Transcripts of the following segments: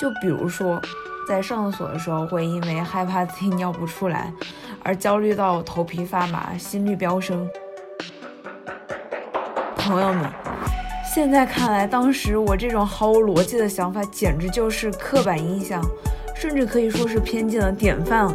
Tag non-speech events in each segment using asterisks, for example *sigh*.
就比如说，在上厕所的时候，会因为害怕自己尿不出来，而焦虑到头皮发麻、心率飙升。朋友们，现在看来，当时我这种毫无逻辑的想法，简直就是刻板印象，甚至可以说是偏见的典范。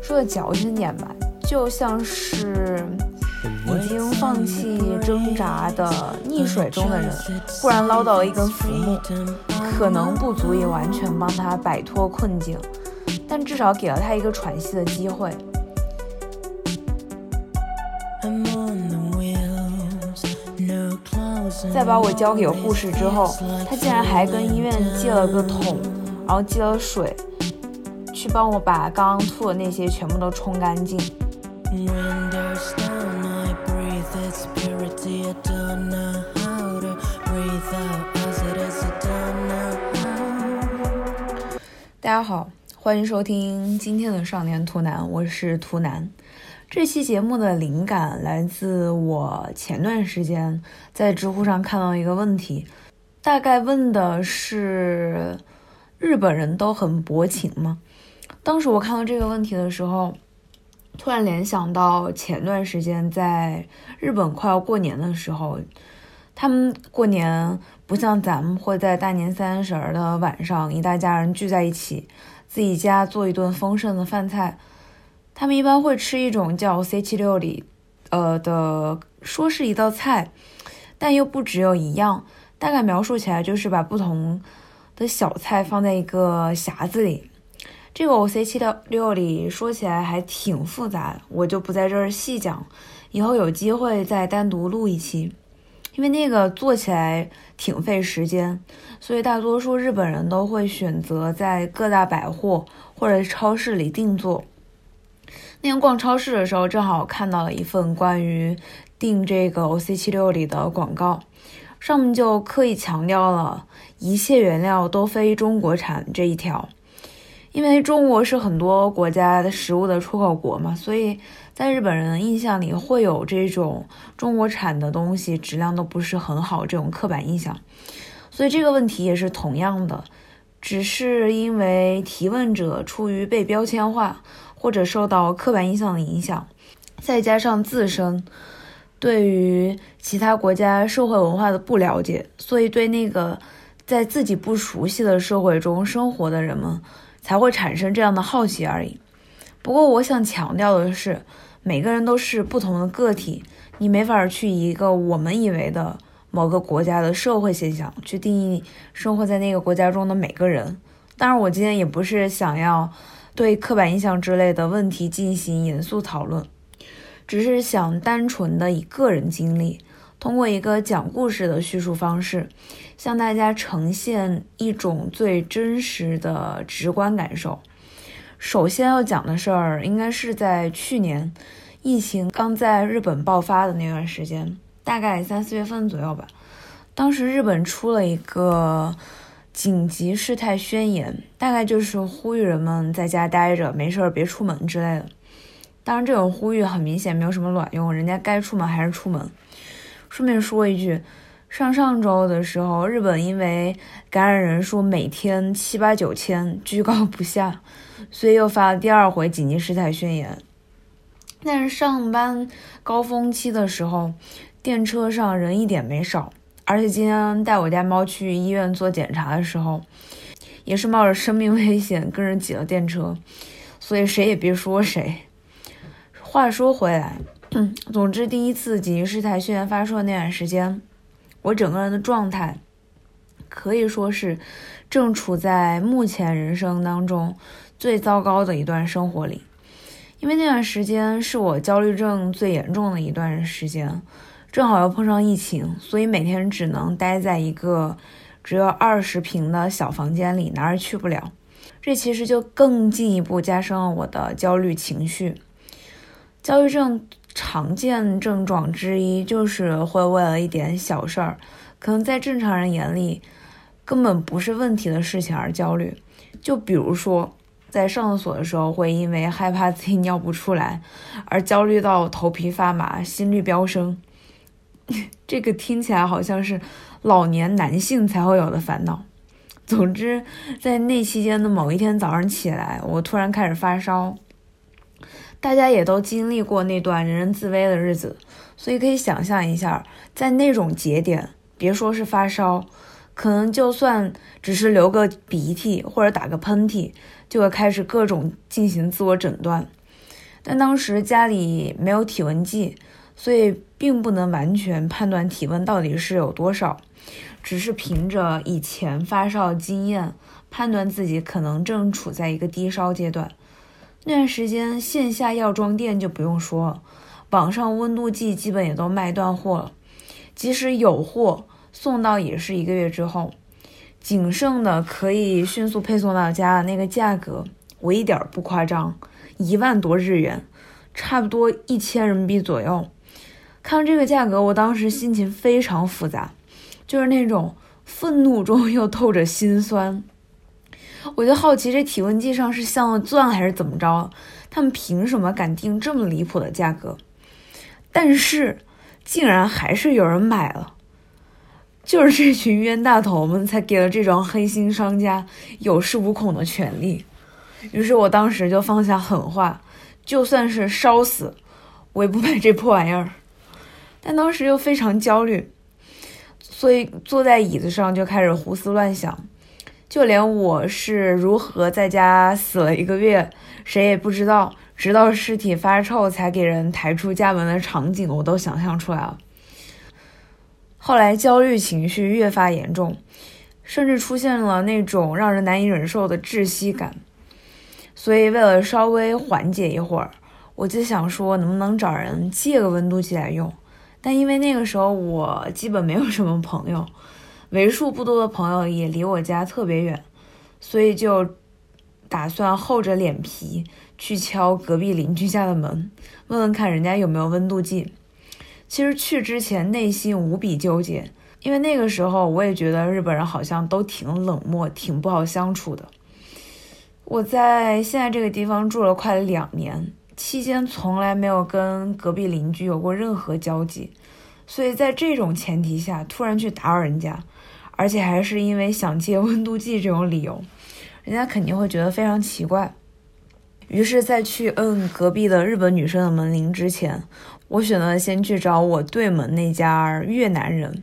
说的矫情点吧，就像是。放弃挣扎的溺水中的人，忽然捞到了一根浮木，可能不足以完全帮他摆脱困境，但至少给了他一个喘息的机会。在把我交给护士之后，他竟然还跟医院借了个桶，然后借了水，去帮我把刚刚吐的那些全部都冲干净。大家好，欢迎收听今天的《少年图南》，我是图南。这期节目的灵感来自我前段时间在知乎上看到一个问题，大概问的是日本人都很薄情吗？当时我看到这个问题的时候。突然联想到前段时间在日本快要过年的时候，他们过年不像咱们会在大年三十的晚上一大家人聚在一起，自己家做一顿丰盛的饭菜，他们一般会吃一种叫 C 七六里，呃的，说是一道菜，但又不只有一样，大概描述起来就是把不同的小菜放在一个匣子里。这个 O C 七六六里说起来还挺复杂，我就不在这儿细讲，以后有机会再单独录一期。因为那个做起来挺费时间，所以大多数日本人都会选择在各大百货或者超市里定做。那天逛超市的时候，正好看到了一份关于订这个 O C 七六里的广告，上面就刻意强调了一切原料都非中国产这一条。因为中国是很多国家的食物的出口国嘛，所以在日本人印象里会有这种中国产的东西质量都不是很好这种刻板印象。所以这个问题也是同样的，只是因为提问者出于被标签化或者受到刻板印象的影响，再加上自身对于其他国家社会文化的不了解，所以对那个在自己不熟悉的社会中生活的人们。才会产生这样的好奇而已。不过，我想强调的是，每个人都是不同的个体，你没法去一个我们以为的某个国家的社会现象去定义生活在那个国家中的每个人。当然，我今天也不是想要对刻板印象之类的问题进行严肃讨论，只是想单纯的以个人经历。通过一个讲故事的叙述方式，向大家呈现一种最真实的直观感受。首先要讲的事儿，应该是在去年疫情刚在日本爆发的那段时间，大概三四月份左右吧。当时日本出了一个紧急事态宣言，大概就是呼吁人们在家待着，没事儿别出门之类的。当然，这种呼吁很明显没有什么卵用，人家该出门还是出门。顺便说一句，上上周的时候，日本因为感染人数每天七八九千，居高不下，所以又发了第二回紧急事态宣言。但是上班高峰期的时候，电车上人一点没少，而且今天带我家猫去医院做检查的时候，也是冒着生命危险跟人挤了电车，所以谁也别说谁。话说回来。*clears throat* 总之，第一次紧急事态宣言发出的那段时间，我整个人的状态可以说是正处在目前人生当中最糟糕的一段生活里。因为那段时间是我焦虑症最严重的一段时间，正好又碰上疫情，所以每天只能待在一个只有二十平的小房间里，哪儿也去不了。这其实就更进一步加深了我的焦虑情绪。焦虑症。常见症状之一就是会为了一点小事儿，可能在正常人眼里根本不是问题的事情而焦虑。就比如说，在上厕所的时候，会因为害怕自己尿不出来而焦虑到头皮发麻、心率飙升。这个听起来好像是老年男性才会有的烦恼。总之，在那期间的某一天早上起来，我突然开始发烧。大家也都经历过那段人人自危的日子，所以可以想象一下，在那种节点，别说是发烧，可能就算只是流个鼻涕或者打个喷嚏，就会开始各种进行自我诊断。但当时家里没有体温计，所以并不能完全判断体温到底是有多少，只是凭着以前发烧经验，判断自己可能正处在一个低烧阶段。那段时间，线下药妆店就不用说了，网上温度计基本也都卖断货了。即使有货，送到也是一个月之后。仅剩的可以迅速配送到家的那个价格，我一点不夸张，一万多日元，差不多一千人民币左右。看到这个价格，我当时心情非常复杂，就是那种愤怒中又透着心酸。我就好奇，这体温计上是镶了钻还是怎么着？他们凭什么敢定这么离谱的价格？但是，竟然还是有人买了，就是这群冤大头们才给了这种黑心商家有恃无恐的权利。于是我当时就放下狠话，就算是烧死，我也不买这破玩意儿。但当时又非常焦虑，所以坐在椅子上就开始胡思乱想。就连我是如何在家死了一个月，谁也不知道，直到尸体发臭才给人抬出家门的场景，我都想象出来了。后来焦虑情绪越发严重，甚至出现了那种让人难以忍受的窒息感。所以为了稍微缓解一会儿，我就想说能不能找人借个温度计来用。但因为那个时候我基本没有什么朋友。为数不多的朋友也离我家特别远，所以就打算厚着脸皮去敲隔壁邻居家的门，问问看人家有没有温度计。其实去之前内心无比纠结，因为那个时候我也觉得日本人好像都挺冷漠、挺不好相处的。我在现在这个地方住了快两年，期间从来没有跟隔壁邻居有过任何交集，所以在这种前提下突然去打扰人家。而且还是因为想借温度计这种理由，人家肯定会觉得非常奇怪。于是，在去摁隔壁的日本女生的门铃之前，我选择先去找我对门那家越南人。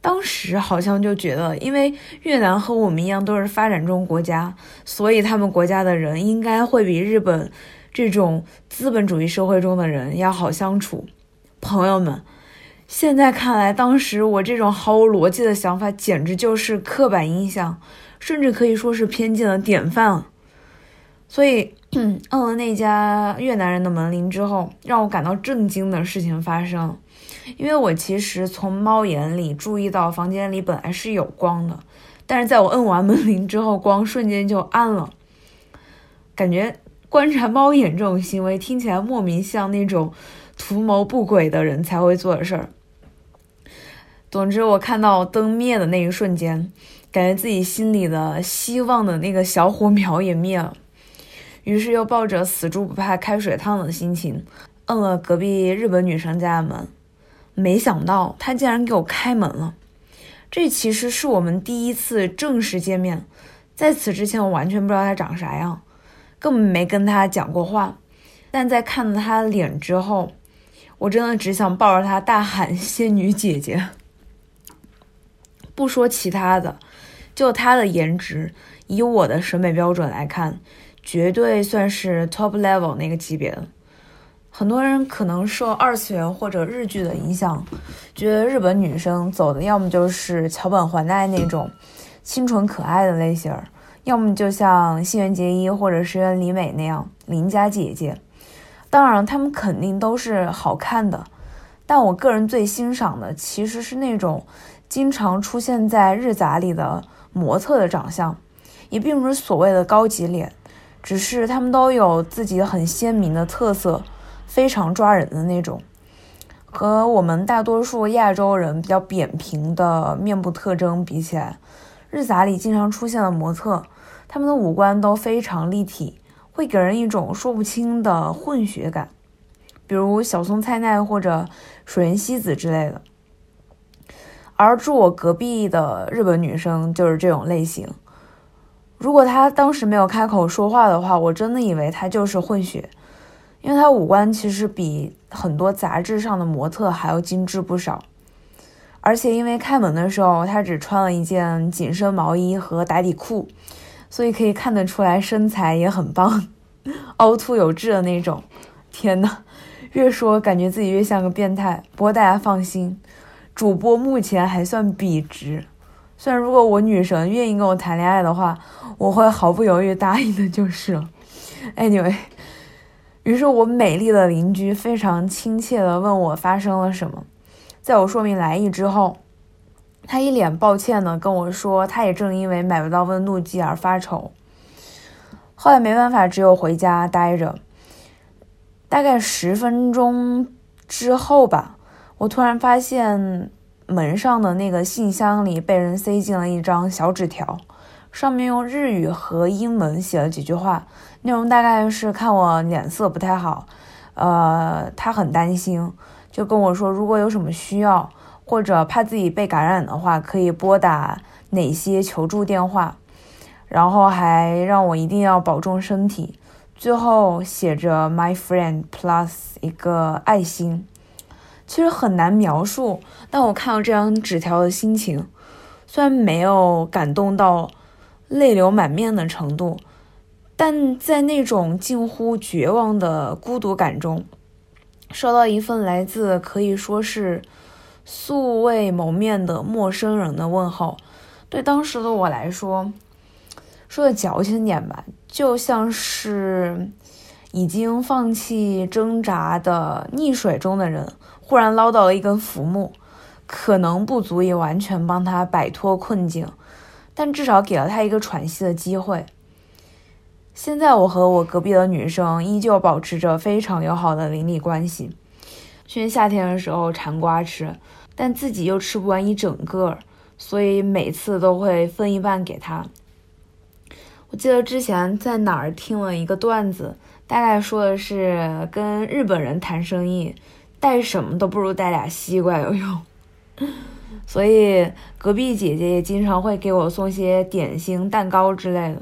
当时好像就觉得，因为越南和我们一样都是发展中国家，所以他们国家的人应该会比日本这种资本主义社会中的人要好相处。朋友们。现在看来，当时我这种毫无逻辑的想法简直就是刻板印象，甚至可以说是偏见的典范。所以，摁 *clears throat* 了那家越南人的门铃之后，让我感到震惊的事情发生。因为我其实从猫眼里注意到房间里本来是有光的，但是在我摁完门铃之后，光瞬间就暗了。感觉观察猫眼这种行为听起来莫名像那种图谋不轨的人才会做的事儿。总之，我看到灯灭的那一瞬间，感觉自己心里的希望的那个小火苗也灭了。于是又抱着死猪不怕开水烫的心情，摁了隔壁日本女生家的门。没想到她竟然给我开门了。这其实是我们第一次正式见面，在此之前我完全不知道她长啥样，根本没跟她讲过话。但在看到她的脸之后，我真的只想抱着她大喊“仙女姐姐”。*laughs* 不说其他的，就她的颜值，以我的审美标准来看，绝对算是 top level 那个级别的。很多人可能受二次元或者日剧的影响，觉得日本女生走的要么就是桥本环奈那种清纯可爱的类型，要么就像新垣结衣或者是李美那样邻家姐姐。当然，她们肯定都是好看的，但我个人最欣赏的其实是那种。经常出现在日杂里的模特的长相，也并不是所谓的高级脸，只是他们都有自己很鲜明的特色，非常抓人的那种。和我们大多数亚洲人比较扁平的面部特征比起来，日杂里经常出现的模特，他们的五官都非常立体，会给人一种说不清的混血感，比如小松菜奈或者水原希子之类的。而住我隔壁的日本女生就是这种类型。如果他当时没有开口说话的话，我真的以为他就是混血，因为他五官其实比很多杂志上的模特还要精致不少。而且因为开门的时候他只穿了一件紧身毛衣和打底裤，所以可以看得出来身材也很棒，*laughs* 凹凸有致的那种。天呐，越说感觉自己越像个变态。不过大家放心。主播目前还算笔直，虽然如果我女神愿意跟我谈恋爱的话，我会毫不犹豫答应的，就是了。Anyway，于是我美丽的邻居非常亲切的问我发生了什么，在我说明来意之后，他一脸抱歉的跟我说，他也正因为买不到温度计而发愁。后来没办法，只有回家待着。大概十分钟之后吧。我突然发现门上的那个信箱里被人塞进了一张小纸条，上面用日语和英文写了几句话，内容大概是看我脸色不太好，呃，他很担心，就跟我说如果有什么需要或者怕自己被感染的话，可以拨打哪些求助电话，然后还让我一定要保重身体，最后写着 My friend plus 一个爱心。其实很难描述，但我看到这张纸条的心情，虽然没有感动到泪流满面的程度，但在那种近乎绝望的孤独感中，收到一份来自可以说是素未谋面的陌生人的问候，对当时的我来说，说的矫情点吧，就像是已经放弃挣扎的溺水中的人。忽然捞到了一根浮木，可能不足以完全帮他摆脱困境，但至少给了他一个喘息的机会。现在我和我隔壁的女生依旧保持着非常友好的邻里关系。去年夏天的时候馋瓜吃，但自己又吃不完一整个，所以每次都会分一半给他。我记得之前在哪儿听了一个段子，大概说的是跟日本人谈生意。带什么都不如带俩西瓜有用，*laughs* 所以隔壁姐姐也经常会给我送些点心、蛋糕之类的。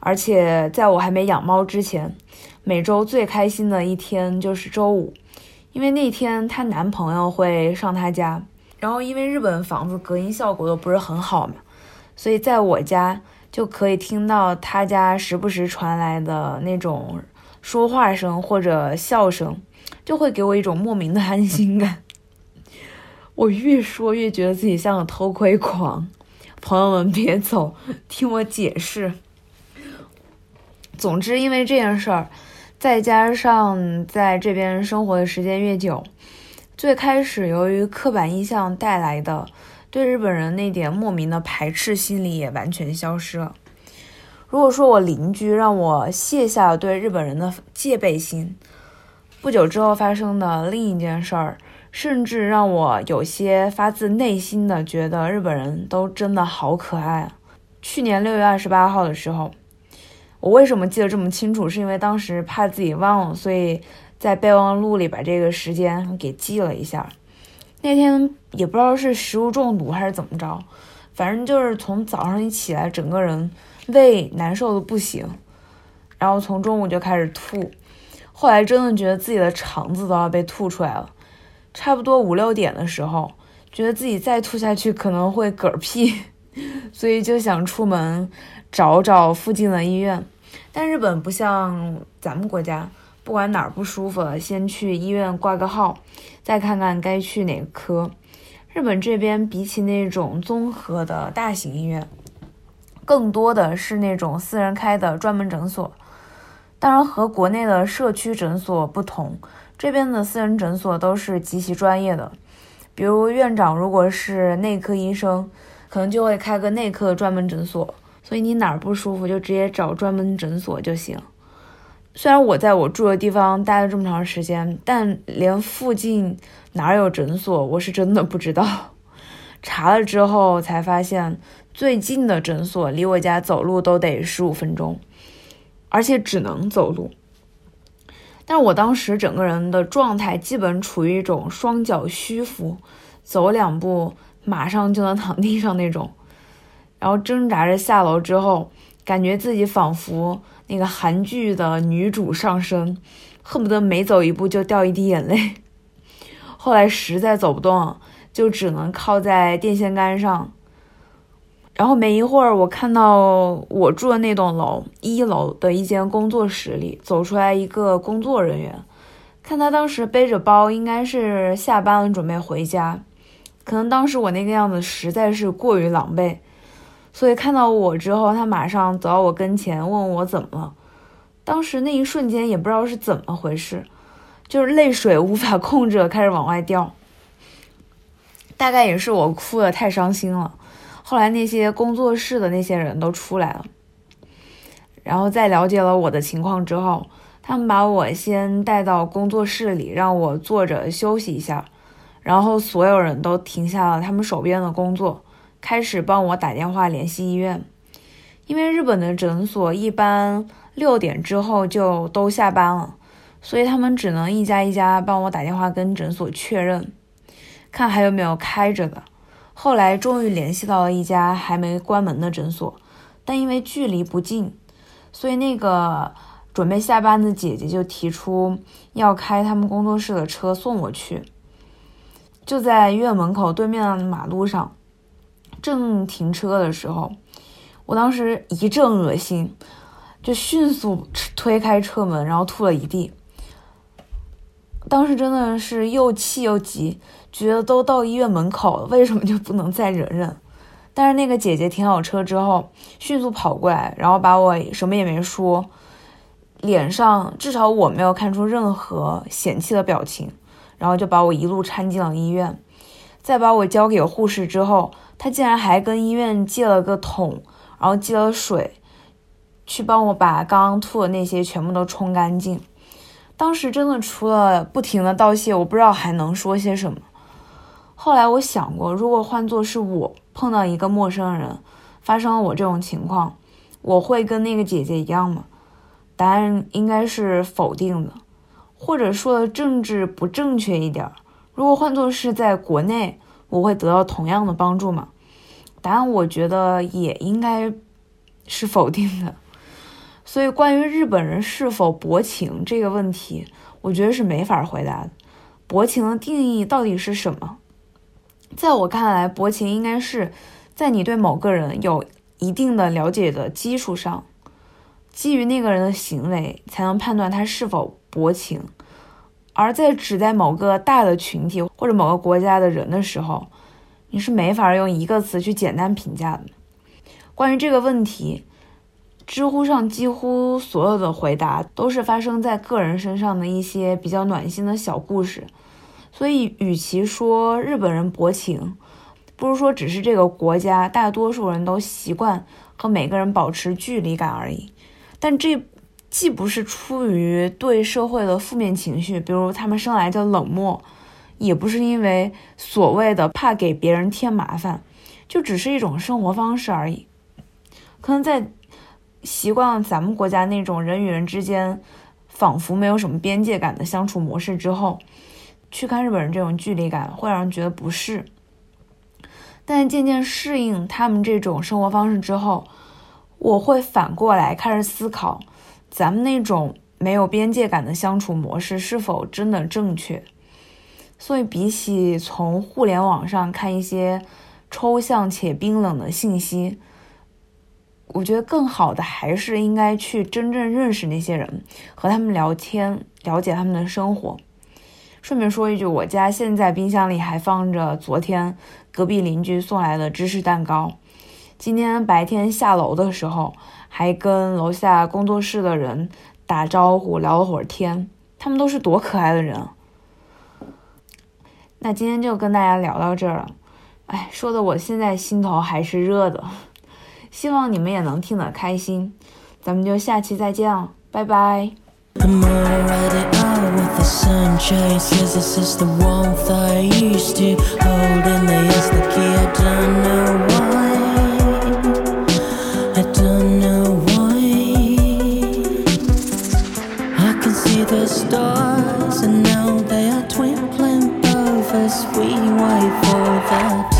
而且在我还没养猫之前，每周最开心的一天就是周五，因为那天她男朋友会上她家，然后因为日本房子隔音效果都不是很好嘛，所以在我家就可以听到他家时不时传来的那种说话声或者笑声。就会给我一种莫名的安心感。*laughs* 我越说越觉得自己像个偷窥狂。朋友们别走，听我解释。总之，因为这件事儿，再加上在这边生活的时间越久，最开始由于刻板印象带来的对日本人那点莫名的排斥心理也完全消失了。如果说我邻居让我卸下对日本人的戒备心。不久之后发生的另一件事儿，甚至让我有些发自内心的觉得日本人都真的好可爱啊。去年六月二十八号的时候，我为什么记得这么清楚？是因为当时怕自己忘了，所以在备忘录里把这个时间给记了一下。那天也不知道是食物中毒还是怎么着，反正就是从早上一起来，整个人胃难受的不行，然后从中午就开始吐。后来真的觉得自己的肠子都要被吐出来了，差不多五六点的时候，觉得自己再吐下去可能会嗝屁，*laughs* 所以就想出门找找附近的医院。但日本不像咱们国家，不管哪儿不舒服了，先去医院挂个号，再看看该去哪个科。日本这边比起那种综合的大型医院，更多的是那种私人开的专门诊所。当然，和国内的社区诊所不同，这边的私人诊所都是极其专业的。比如院长如果是内科医生，可能就会开个内科专门诊所，所以你哪儿不舒服就直接找专门诊所就行。虽然我在我住的地方待了这么长时间，但连附近哪儿有诊所我是真的不知道。*laughs* 查了之后才发现，最近的诊所离我家走路都得十五分钟。而且只能走路，但我当时整个人的状态基本处于一种双脚虚浮，走两步马上就能躺地上那种。然后挣扎着下楼之后，感觉自己仿佛那个韩剧的女主上身，恨不得每走一步就掉一滴眼泪。后来实在走不动，就只能靠在电线杆上。然后没一会儿，我看到我住的那栋楼一楼的一间工作室里走出来一个工作人员，看他当时背着包，应该是下班了准备回家。可能当时我那个样子实在是过于狼狈，所以看到我之后，他马上走到我跟前问我怎么了。当时那一瞬间也不知道是怎么回事，就是泪水无法控制开始往外掉。大概也是我哭的太伤心了。后来那些工作室的那些人都出来了，然后在了解了我的情况之后，他们把我先带到工作室里，让我坐着休息一下，然后所有人都停下了他们手边的工作，开始帮我打电话联系医院，因为日本的诊所一般六点之后就都下班了，所以他们只能一家一家帮我打电话跟诊所确认，看还有没有开着的。后来终于联系到了一家还没关门的诊所，但因为距离不近，所以那个准备下班的姐姐就提出要开他们工作室的车送我去。就在医院门口对面的马路上，正停车的时候，我当时一阵恶心，就迅速推开车门，然后吐了一地。当时真的是又气又急。觉得都到医院门口了，为什么就不能再忍忍？但是那个姐姐停好车之后，迅速跑过来，然后把我什么也没说，脸上至少我没有看出任何嫌弃的表情，然后就把我一路搀进了医院。再把我交给护士之后，她竟然还跟医院借了个桶，然后接了水，去帮我把刚刚吐的那些全部都冲干净。当时真的除了不停的道谢，我不知道还能说些什么。后来我想过，如果换作是我碰到一个陌生人，发生了我这种情况，我会跟那个姐姐一样吗？答案应该是否定的，或者说政治不正确一点，如果换作是在国内，我会得到同样的帮助吗？答案我觉得也应该是否定的。所以关于日本人是否薄情这个问题，我觉得是没法回答的。薄情的定义到底是什么？在我看来，薄情应该是在你对某个人有一定的了解的基础上，基于那个人的行为，才能判断他是否薄情。而在指代某个大的群体或者某个国家的人的时候，你是没法用一个词去简单评价的。关于这个问题，知乎上几乎所有的回答都是发生在个人身上的一些比较暖心的小故事。所以，与其说日本人薄情，不如说只是这个国家大多数人都习惯和每个人保持距离感而已。但这既不是出于对社会的负面情绪，比如他们生来就冷漠，也不是因为所谓的怕给别人添麻烦，就只是一种生活方式而已。可能在习惯了咱们国家那种人与人之间仿佛没有什么边界感的相处模式之后。去看日本人这种距离感会让人觉得不适，但渐渐适应他们这种生活方式之后，我会反过来开始思考，咱们那种没有边界感的相处模式是否真的正确。所以，比起从互联网上看一些抽象且冰冷的信息，我觉得更好的还是应该去真正认识那些人，和他们聊天，了解他们的生活。顺便说一句，我家现在冰箱里还放着昨天隔壁邻居送来的芝士蛋糕。今天白天下楼的时候，还跟楼下工作室的人打招呼，聊了会儿天。他们都是多可爱的人。那今天就跟大家聊到这儿了。哎，说的我现在心头还是热的。希望你们也能听得开心。咱们就下期再见了，拜拜。With the sunshine Says this is the warmth I used to hold in the is the key I don't know why I don't know why I can see the stars And now they are twinkling above us We wait for toilet.